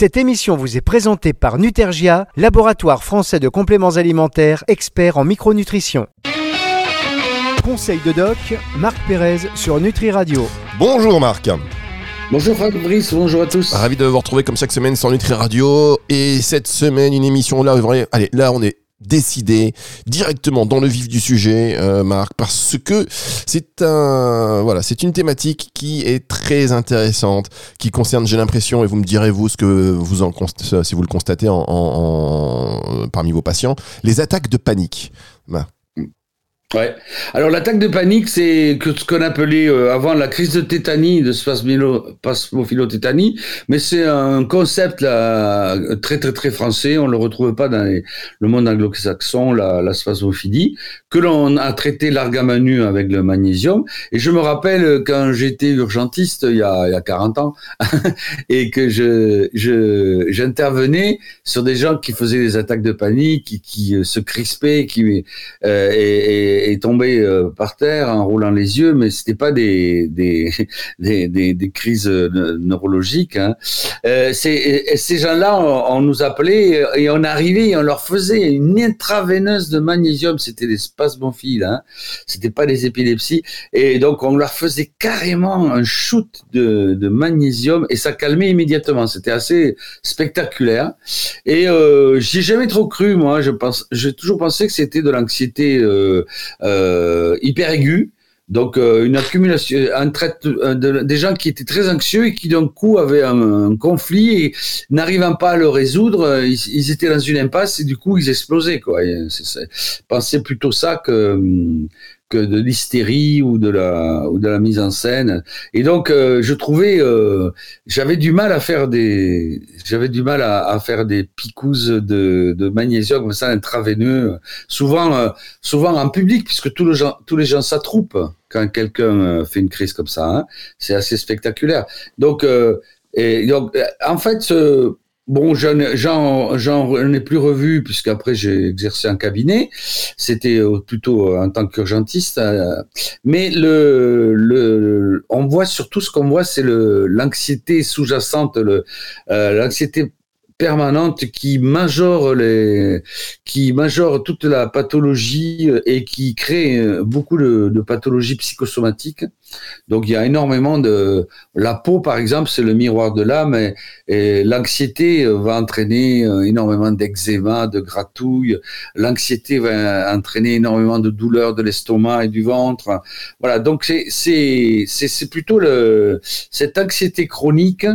Cette émission vous est présentée par Nutergia, laboratoire français de compléments alimentaires, expert en micronutrition. Conseil de doc, Marc Pérez sur Nutri Radio. Bonjour Marc. Bonjour Fabrice, bonjour à tous. Ravi de vous retrouver comme chaque semaine sur Nutri Radio. Et cette semaine, une émission là, allez, là on est décidé directement dans le vif du sujet, euh, Marc, parce que c'est un, voilà, c'est une thématique qui est très intéressante, qui concerne, j'ai l'impression, et vous me direz vous ce que vous en si vous le constatez en, en, parmi vos patients, les attaques de panique. Ouais. Alors l'attaque de panique, c'est ce qu'on appelait euh, avant la crise de tétanie, de spasmophilotétanie, mais c'est un concept là, très très très français. On le retrouve pas dans le monde anglo-saxon, la, la spasmophilie, que l'on a traité largamanu avec le magnésium. Et je me rappelle quand j'étais urgentiste il y a, il y a 40 ans et que je j'intervenais sur des gens qui faisaient des attaques de panique, qui, qui se crispaient, qui euh, et est, tombé euh, par terre en roulant les yeux, mais c'était pas des des, des, des, crises euh, neurologiques. Hein. Euh, ces gens-là, on, nous appelait et on arrivait et on leur faisait une intraveineuse de magnésium. C'était des spasmophiles, hein. C'était pas des épilepsies. Et donc on leur faisait carrément un shoot de, de magnésium et ça calmait immédiatement. C'était assez spectaculaire. Et euh, j'ai jamais trop cru, moi. Je pense, j'ai toujours pensé que c'était de l'anxiété euh, euh, hyper aiguë. Donc euh, une accumulation, un traite de, des gens qui étaient très anxieux et qui d'un coup avaient un, conflit et n'arrivant pas à le résoudre, ils, étaient dans une impasse et du coup ils explosaient quoi. Pensez plutôt ça que hum, que de l'hystérie ou de la ou de la mise en scène. Et donc euh, je trouvais euh, j'avais du mal à faire des j'avais du mal à, à, faire des picousses de, de magnésium comme ça intraveineux souvent euh, souvent en public puisque tous les gens tous les gens s'attroupent quand quelqu'un fait une crise comme ça. Hein. C'est assez spectaculaire. Donc et donc en fait Bon, j'en ai plus revu puisqu'après j'ai exercé un cabinet. C'était euh, plutôt euh, en tant qu'urgentiste. Euh, mais le, le, on voit surtout ce qu'on voit, c'est l'anxiété sous-jacente, l'anxiété permanente qui majore les, qui majore toute la pathologie et qui crée beaucoup de, de pathologies psychosomatiques. Donc il y a énormément de la peau par exemple c'est le miroir de l'âme et, l'anxiété va entraîner énormément d'eczéma, de gratouilles. L'anxiété va entraîner énormément de douleurs de l'estomac et du ventre. Voilà donc c'est c'est c'est plutôt le cette anxiété chronique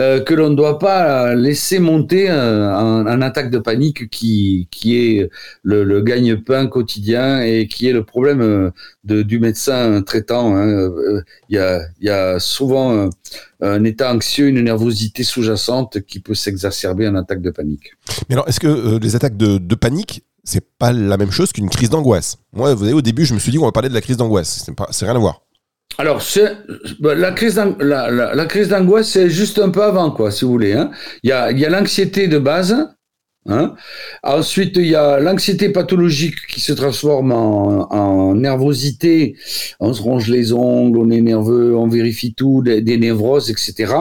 euh, que l'on ne doit pas laisser monter un, attaque de panique qui, qui est le, gagne-pain quotidien et qui est le problème euh, du médecin traitant. Hein. Euh, il, y a, il y a souvent un, état anxieux, une nervosité sous-jacente qui peut s'exacerber en attaque de panique. Mais alors, est-ce que les attaques de, de panique, c'est pas la même chose qu'une crise d'angoisse? Moi, vous savez, au début, je me suis dit qu'on va parler de la crise d'angoisse. C'est rien à voir. Alors, bah, la crise d'angoisse, c'est juste un peu avant, quoi, si vous voulez. Hein. Il y a, l'anxiété de base. Hein. Ensuite, il y a l'anxiété pathologique qui se transforme en, en, nervosité. On se ronge les ongles, on est nerveux, on vérifie tout, des, névroses, etc.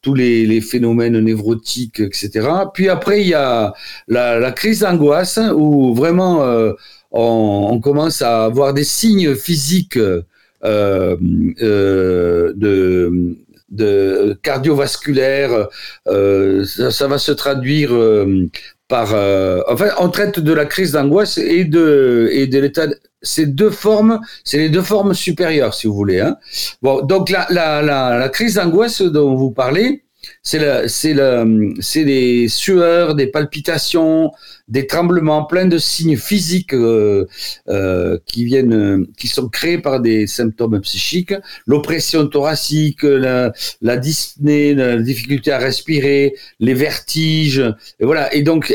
Tous les, phénomènes névrotiques, etc. Puis après, il y a la, crise d'angoisse où vraiment euh, on, on, commence à avoir des signes physiques de de cardiovasculaire, euh, ça, ça, va se traduire par. enfin, on traite de la crise d'angoisse et de et de l'état. Ces deux formes, c'est les deux formes supérieures, si vous voulez. Hein. Bon, donc la, la, la, la crise d'angoisse dont vous parlez, c'est le, c'est le, c'est des sueurs, des palpitations, des tremblements, plein de signes physiques euh, euh, qui viennent, qui sont créés par des symptômes psychiques, l'oppression thoracique, la, la dyspnée, la difficulté à respirer, les vertiges, et voilà. Et donc,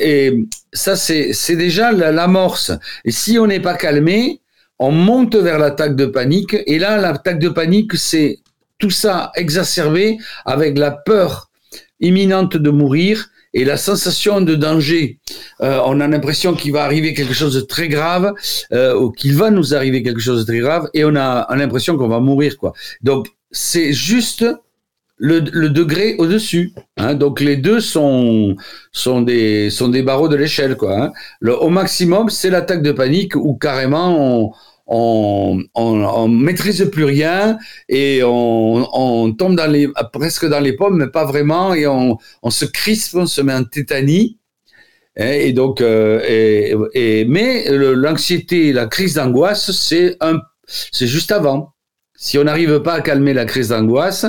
ça c'est, c'est déjà l'amorce. Et si on n'est pas calmé, on monte vers l'attaque de panique. Et là, l'attaque de panique, c'est tout ça exacerbé avec la peur imminente de mourir et la sensation de danger. Euh, on a l'impression qu'il va arriver quelque chose de très grave, euh, ou qu'il va nous arriver quelque chose de très grave, et on a, l'impression qu'on va mourir, quoi. Donc, c'est juste le, degré au-dessus. Hein. Donc les deux sont, sont, des, sont des barreaux de l'échelle. quoi. Hein. Au maximum, c'est l'attaque de panique où carrément on, on, on, maîtrise plus rien et on, on, tombe presque dans les pommes, mais pas vraiment, et on, on se crispe, on se met en tétanie. Hein, et donc, euh, mais l'anxiété, la crise d'angoisse, c'est juste avant. Si on n'arrive pas à calmer la crise d'angoisse,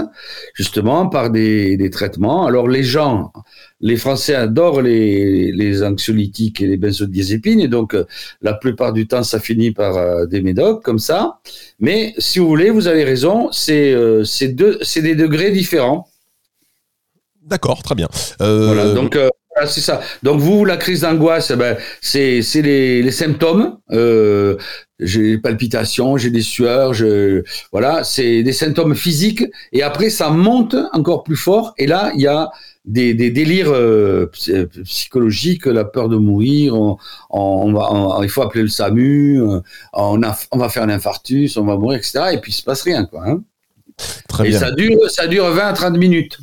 justement par des, des, traitements, alors les gens, les Français adorent les, les anxiolytiques et les benzodiazépines, et donc euh, la plupart du temps ça finit par euh, des médocs comme ça. Mais si vous voulez, vous avez raison, c'est euh, deux, c'est des degrés différents. D'accord, très bien. Voilà, donc c'est ça. Donc vous, la crise d'angoisse, eh ben, c'est les, les symptômes. Euh, j'ai des palpitations, j'ai des sueurs, je, voilà, c'est des symptômes physiques. Et après, ça monte encore plus fort. Et là, il y a des, des délires euh, psychologiques, la peur de mourir. On, on va, il faut appeler le SAMU. Euh, on, a, on va faire un infarctus, on va mourir, etc. Et puis il se passe rien, quoi. Hein. Très et bien. ça dure, ça dure 20 à 30 minutes.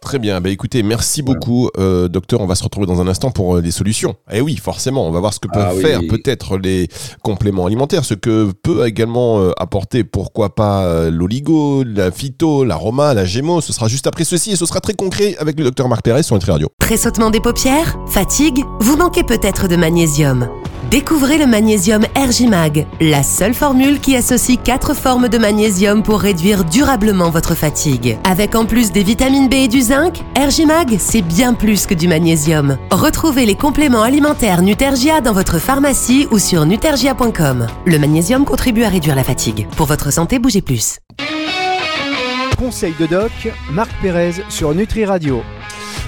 Très bien. Bah, écoutez, merci beaucoup, euh, docteur. On va se retrouver dans un instant pour euh, les solutions. Eh oui, forcément, on va voir ce que peuvent ah faire peut-être les compléments alimentaires, ce que peut également euh, apporter, pourquoi pas, l'oligo, la phyto, l'aroma, la gémo. Ce sera juste après ceci et ce sera très concret avec le docteur Marc Pérez sur Nutri Radio. Tressautement des paupières Fatigue Vous manquez peut-être de magnésium. Découvrez le magnésium Ergimag, la seule formule qui associe quatre formes de magnésium pour réduire durablement votre fatigue. Avec en plus des vitamines B et du zinc, Ergimag, c'est bien plus que du magnésium. Retrouvez les compléments alimentaires Nutergia dans votre pharmacie ou sur nutergia.com. Le magnésium contribue à réduire la fatigue. Pour votre santé, bougez plus. Conseil de doc, Marc Pérez sur Nutri Radio.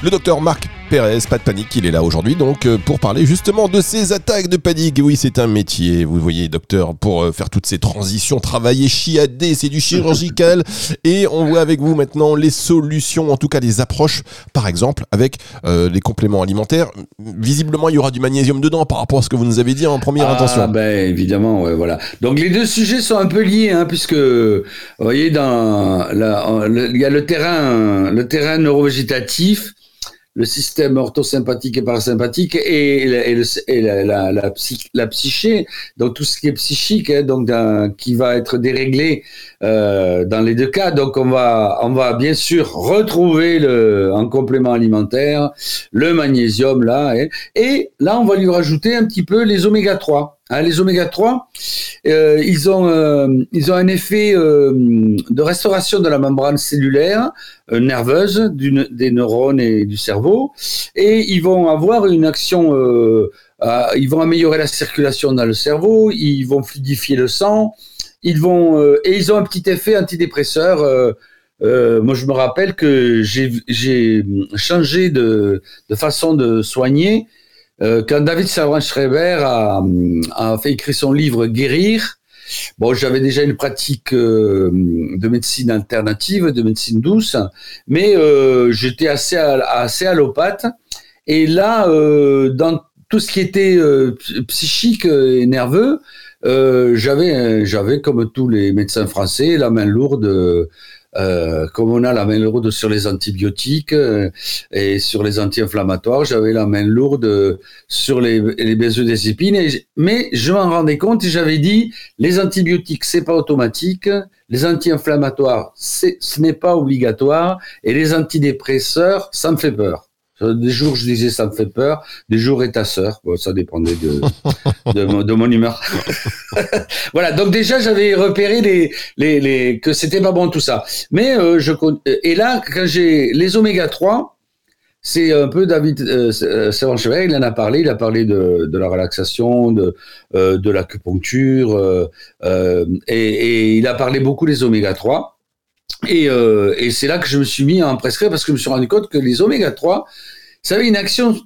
Le docteur Marc Pérez, pas de panique, il est là aujourd'hui donc euh, pour parler justement de ces attaques de panique. Oui, c'est un métier, vous voyez, docteur, pour euh, faire toutes ces transitions, travailler chiadé, c'est du chirurgical. Et on voit avec vous maintenant les solutions, en tout cas les approches, par exemple avec euh, les compléments alimentaires. Visiblement, il y aura du magnésium dedans par rapport à ce que vous nous avez dit en première ah, intention. Ben évidemment, ouais, voilà. Donc les deux sujets sont un peu liés, hein, puisque vous voyez, dans il y a le terrain, le terrain neurovégétatif le système orthosympathique et parasympathique et, la, la, la, la, psyché, donc tout ce qui est psychique, hein, donc qui va être déréglé euh, dans les deux cas. Donc on va, on va bien sûr retrouver le, en complément alimentaire le magnésium là, hein. et là on va lui rajouter un petit peu les oméga 3. Hein, les oméga 3, euh, ils, ont, euh, ils ont un effet euh, de restauration de la membrane cellulaire nerveuse des neurones et du cerveau, et ils vont avoir une action, ils vont améliorer la circulation dans le cerveau, ils vont fluidifier le sang, ils vont et ils ont un petit effet antidépresseur. moi, je me rappelle que j'ai changé de, de, façon de soigner euh, quand David Servan-Schreiber a, a, fait écrire son livre Guérir, bon, j'avais déjà une pratique euh, de médecine alternative, de médecine douce, mais euh, j'étais assez, assez allopathe. Et là, dans tout ce qui était psychique et nerveux, j'avais, j'avais comme tous les médecins français la main lourde euh, comme on a la main lourde sur les antibiotiques euh, et sur les anti-inflammatoires, j'avais la main lourde sur les, les benzodiazépines. mais je m'en rendais compte et j'avais dit les antibiotiques c'est pas automatique, les anti-inflammatoires ce n'est pas obligatoire et les antidépresseurs ça me fait peur. Des jours, je disais ça me fait peur. Des jours, et ta sœur. Ça dépendait de, de, mon humeur. voilà. Donc déjà, j'avais repéré les, les, les, que c'était pas bon tout ça. Mais euh, je et là, quand j'ai les oméga 3, c'est un peu David euh, euh il en a parlé, il a parlé de, la relaxation, de, euh, de l'acupuncture, euh, euh et, et, il a parlé beaucoup des oméga 3. Et, euh, et c'est là que je me suis mis à en prescrire parce que je me suis rendu compte que les oméga 3, ça avait une action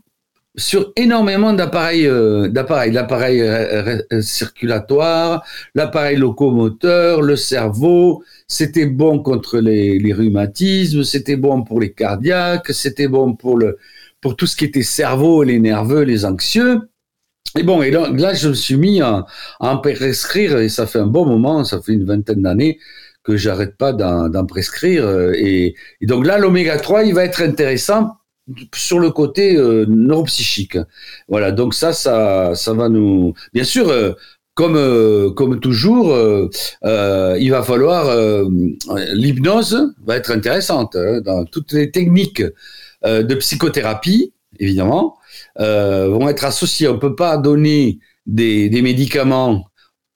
sur énormément d'appareils, euh, d'appareils, l'appareil euh, circulatoire, l'appareil locomoteur, le cerveau. C'était bon contre les, les rhumatismes, c'était bon pour les cardiaques, c'était bon pour le pour tout ce qui était cerveau, les nerveux, les anxieux. Et bon, et là, là je me suis mis à, à en prescrire et ça fait un bon moment, ça fait une vingtaine d'années que j'arrête pas d'en prescrire. Et, et, donc là, l'oméga 3, il va être intéressant sur le côté euh, neuropsychique. Voilà, donc ça, ça, ça va nous. Bien sûr, euh, comme euh, comme toujours, euh, il va falloir l'hypnose va être intéressante hein, dans toutes les techniques de psychothérapie, évidemment, vont être associées. On peut pas donner des, des médicaments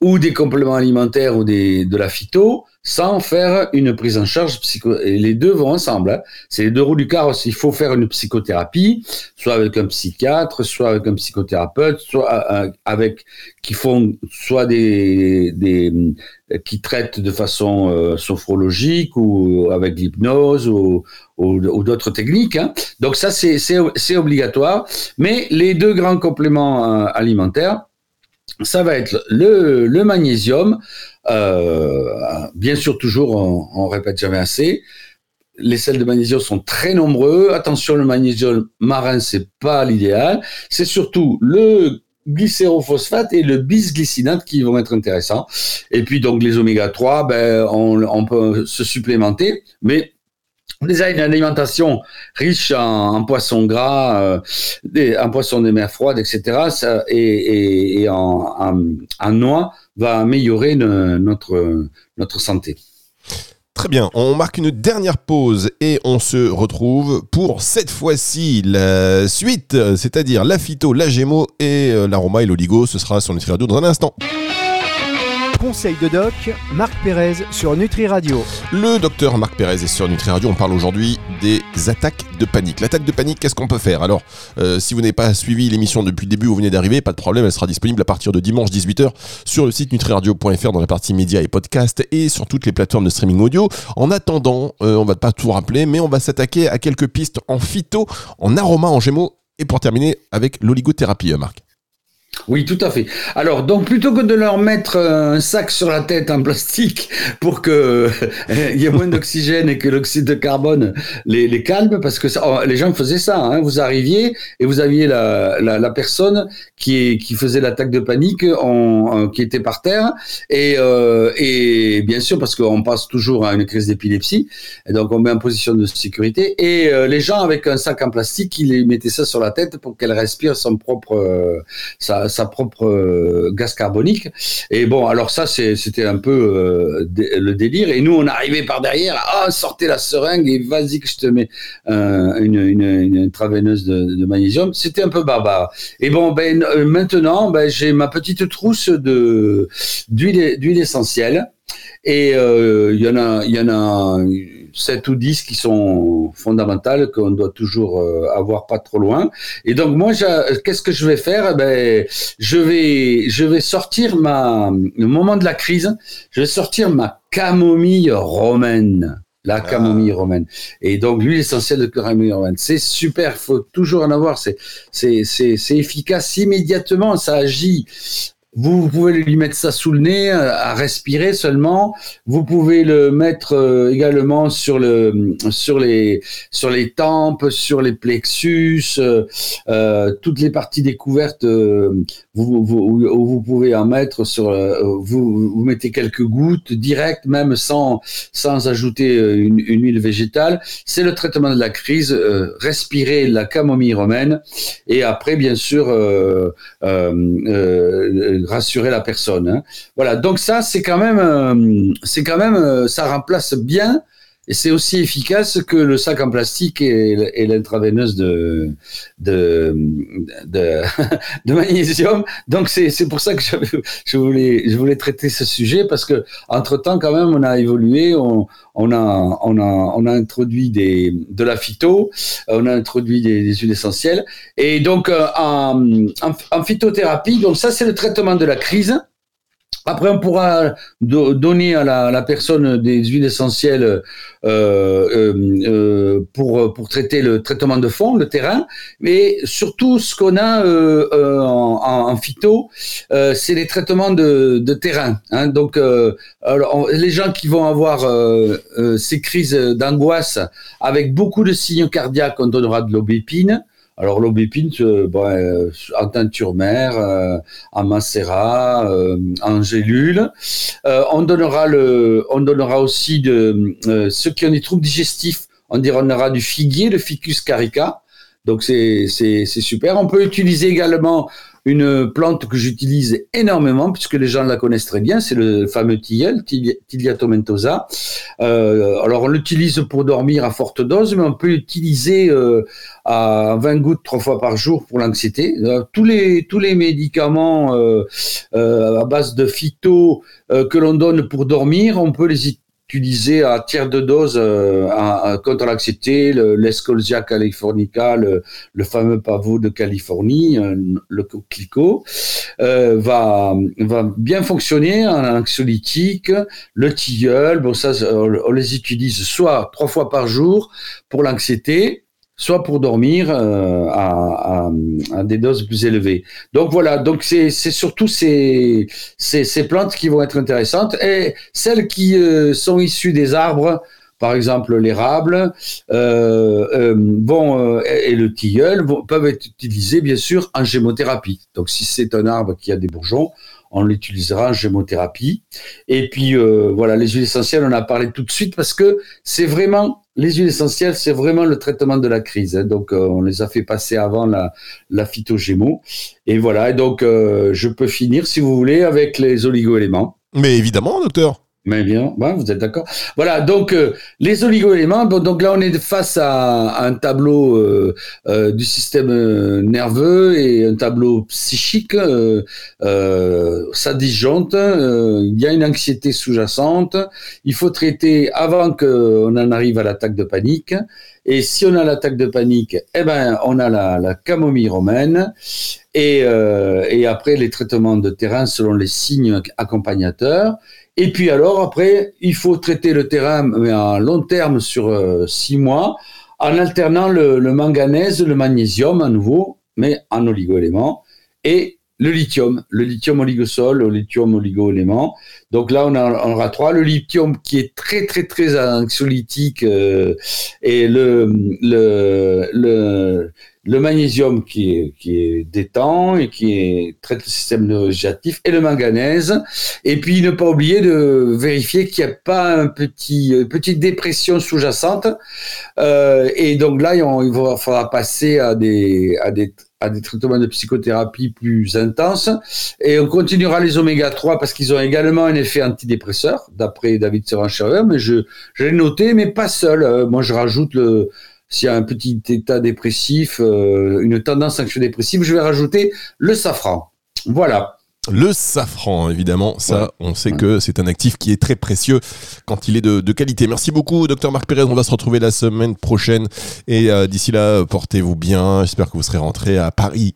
ou des compléments alimentaires ou des, de la phyto sans faire une prise en charge psycho. Et les deux vont ensemble. Hein. C'est les deux roues du carrosse. Il faut faire une psychothérapie, soit avec un psychiatre, soit avec un psychothérapeute, soit euh, avec qui font soit des, des qui traitent de façon euh, sophrologique ou avec l'hypnose ou, ou, d'autres techniques. Hein. Donc ça c'est c'est obligatoire. Mais les deux grands compléments euh, alimentaires ça va être le, le magnésium, euh, bien sûr toujours, on, on, répète jamais assez. Les sels de magnésium sont très nombreux. Attention, le magnésium marin, c'est pas l'idéal. C'est surtout le glycérophosphate et le bisglycinate qui vont être intéressants. Et puis donc les oméga 3, ben on, on peut se supplémenter, mais Déjà, une alimentation riche en, poissons gras, euh, en poissons de mer froide, etc. Et, en, noix va améliorer notre, notre santé. Très bien, on marque une dernière pause et on se retrouve pour cette fois-ci la suite, c'est-à-dire la phyto, la gémo et euh, l'aroma et l'oligo. Ce sera sur Nutri Radio dans un instant conseil de doc, Marc Pérez sur Nutri Radio. Le docteur Marc Pérez est sur Nutri Radio. On parle aujourd'hui des attaques de panique. L'attaque de panique, qu'est-ce qu'on peut faire? Alors, euh, si vous n'avez pas suivi l'émission depuis le début, vous venez d'arriver, pas de problème, elle sera disponible à partir de dimanche 18h sur le site nutriradio.fr dans la partie médias et podcasts et sur toutes les plateformes de streaming audio. En attendant, euh, on va pas tout rappeler, mais on va s'attaquer à quelques pistes en phyto, en aroma, en gémeaux et pour terminer avec l'oligothérapie, Marc. Oui, tout à fait. Alors, donc, plutôt que de leur mettre un sac sur la tête en plastique pour que il y ait moins d'oxygène et que l'oxyde de carbone les, calme, parce que ça, oh, les gens faisaient ça. Hein, vous arriviez et vous aviez la, la, la personne qui, qui faisait l'attaque de panique, en, qui était par terre, et, euh, et bien sûr parce qu'on passe toujours à une crise d'épilepsie, et donc on met en position de sécurité, et euh, les gens avec un sac en plastique, ils mettaient ça sur la tête pour qu'elle respire son propre euh, sa, sa, propre euh, gaz carbonique. Et bon, alors ça, c'était un peu euh, le délire. Et nous, on arrivait par derrière, ah, sortez la seringue et vas-y que je te mets une, une, une intraveineuse de, magnésium. C'était un peu barbare. Et bon, ben maintenant, ben, j'ai ma petite trousse d'huile essentielle. Et il y en a, il y en a 7 ou 10 qui sont fondamentales, qu'on doit toujours euh, avoir pas trop loin. Et donc moi, qu'est-ce que je vais faire? Eh ben, je vais, je vais sortir ma, le moment de la crise, je vais sortir ma camomille romaine. La ah. camomille romaine. Et donc l'huile essentielle de camomille romaine, c'est super, faut toujours en avoir. C'est c'est c'est efficace immédiatement, ça agit vous pouvez lui mettre ça sous le nez, euh, à respirer seulement. Vous pouvez le mettre euh, également sur le, sur les, sur les tempes, sur les plexus, euh, toutes les parties découvertes. vous, vous, pouvez en mettre vous, mettez quelques gouttes direct, même sans, sans ajouter une, une huile végétale. C'est le traitement de la crise. respirer la camomille romaine et après, bien sûr rassurer la personne. Hein. Voilà, donc ça c'est quand même, euh, c'est quand même, euh, ça remplace bien et c'est aussi efficace que le sac en plastique et, l'intraveineuse de de, de, de, magnésium. Donc c'est pour ça que je voulais je voulais traiter ce sujet parce que entre temps quand même on a évolué, on, on a on a on a introduit des de la phyto, on a introduit des, des huiles essentielles et donc euh, en, en, en phytothérapie donc ça c'est le traitement de la crise. Après, on pourra donner à la, personne des huiles essentielles euh, euh, euh, pour, pour traiter le traitement de fond, le terrain, mais surtout ce qu'on a euh, euh, en, en, phyto, euh, c'est les traitements de, de terrain. Hein. Donc, les gens qui vont avoir ces crises d'angoisse avec beaucoup de signes cardiaques, on donnera de l'aubépine Alors l'aubépine, euh, bon, en teinture mère, en macérat, en gélule. on donnera le, on donnera aussi de ceux qui ont des troubles digestifs. On donnera du figuier, le Ficus carica. Donc c'est c'est super. On peut utiliser également une plante que j'utilise énormément puisque les gens la connaissent très bien, c'est le fameux tilleul, Tilia tomentosa. Euh, alors on l'utilise pour dormir à forte dose, mais on peut l'utiliser euh, à 20 gouttes trois fois par jour pour l'anxiété. Euh, tous les tous les médicaments à base de phyto que l'on donne pour dormir, on peut les utilisé à tiers de dose euh, contre l'anxiété, l'escolzia californica, le, fameux pavot de Californie, euh, le coquelicot, euh, va, va bien fonctionner en anxiolytique. Le tilleul, bon ça, on les utilise soit trois fois par jour pour l'anxiété, soit pour dormir euh, à, des doses plus élevées. Donc voilà, donc c'est surtout ces, ces, plantes qui vont être intéressantes et celles qui euh, sont issues des arbres, par exemple l'érable, euh, et, le tilleul peuvent être utilisés bien sûr en gémothérapie. Donc si c'est un arbre qui a des bourgeons, on l'utilisera en gémothérapie. Et puis voilà, les huiles essentielles, on a parlé tout de suite parce que c'est vraiment les huiles essentielles, c'est vraiment le traitement de la crise. Hein. Donc, euh, on les a fait passer avant la, la phytogémo. Et voilà. Et donc, euh, je peux finir, si vous voulez, avec les oligo-éléments. Mais évidemment, docteur. Mais bien, vous êtes d'accord. Voilà, donc euh, les oligo-éléments. Bon, donc là, on est face à, un tableau euh, euh, du système nerveux et un tableau psychique. ça disjoncte. il y a une anxiété sous-jacente. Il faut traiter avant qu'on en arrive à l'attaque de panique. Et si on a l'attaque de panique, eh ben, on a la, la camomille romaine. Et, et après, les traitements de terrain selon les signes accompagnateurs. Et puis alors, après, il faut traiter le terrain, mais à long terme, sur euh, six mois, en alternant le, manganèse, le magnésium à nouveau, mais en oligo-éléments, et le lithium, le lithium oligosol, le lithium oligo-élément. Donc là, on, en aura trois. Le lithium qui est très, très, très anxiolytique euh, et le, le, le, le magnésium qui est, qui est détend et qui est, traite le système neurodigestif et le manganèse. Et puis ne pas oublier de vérifier qu'il n'y a pas un petit, une petite dépression sous-jacente. Euh, et donc là, il, faudra passer à des, à des à des traitements de psychothérapie plus intenses. Et on continuera les oméga 3 parce qu'ils ont également un effet antidépresseur, d'après David Serran-Schreiber, mais je, je l'ai noté, mais pas seul. Euh, moi, je rajoute le, s'il y a un petit état dépressif, euh, une tendance anxio-dépressive, je vais rajouter le safran. Voilà. Le safran, évidemment, ça, on sait que c'est un actif qui est très précieux quand il est de, qualité. Merci beaucoup, docteur Marc Pérez. On va se retrouver la semaine prochaine. Et euh, d'ici là, portez-vous bien. J'espère que vous serez rentré à Paris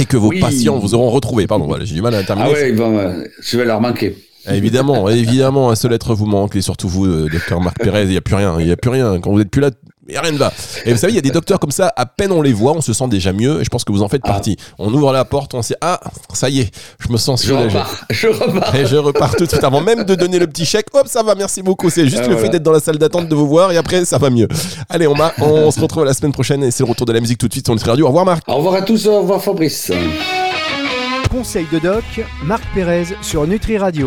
et que vos patients vous auront retrouvé. Pardon, voilà, j'ai du mal à terminer. Ah oui, euh, je vais leur manquer. Évidemment, évidemment, un seul être vous manque, et surtout vous, docteur Marc Pérez, il n'y a plus rien, il n'y a plus rien. Quand vous n'êtes plus là, rien ne va. Et vous savez, il y a des docteurs comme ça, à peine on les voit, on se sent déjà mieux. Et je pense que vous en faites ah. partie. On ouvre la porte, on sait, ah, ça y est, je me sens soulagé. Je repars. Et je repars tout de suite. Avant même de donner le petit chèque, hop, ça va, merci beaucoup. C'est juste ah, le fait d'être dans la salle d'attente, de vous voir, et après, ça va mieux. Allez, on, on se retrouve la semaine prochaine, et c'est le retour de la musique tout de suite sur Nutri Radio. Au revoir, Marc. Au revoir à tous, au revoir, Fabrice. Conseil de doc, Marc Pérez sur Nutri Radio.